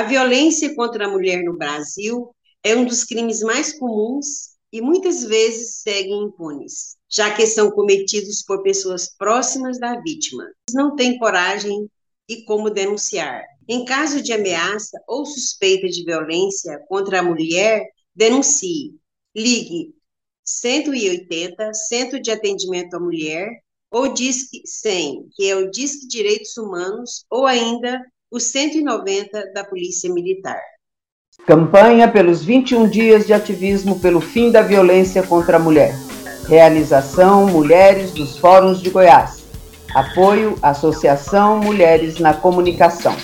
A violência contra a mulher no Brasil é um dos crimes mais comuns e muitas vezes seguem impunes, já que são cometidos por pessoas próximas da vítima. Não têm coragem e como denunciar. Em caso de ameaça ou suspeita de violência contra a mulher, denuncie. Ligue 180, Centro de Atendimento à Mulher, ou Disque 100, que é o Disque Direitos Humanos, ou ainda o 190 da Polícia Militar. Campanha pelos 21 dias de ativismo pelo fim da violência contra a mulher. Realização Mulheres dos Fóruns de Goiás. Apoio Associação Mulheres na Comunicação.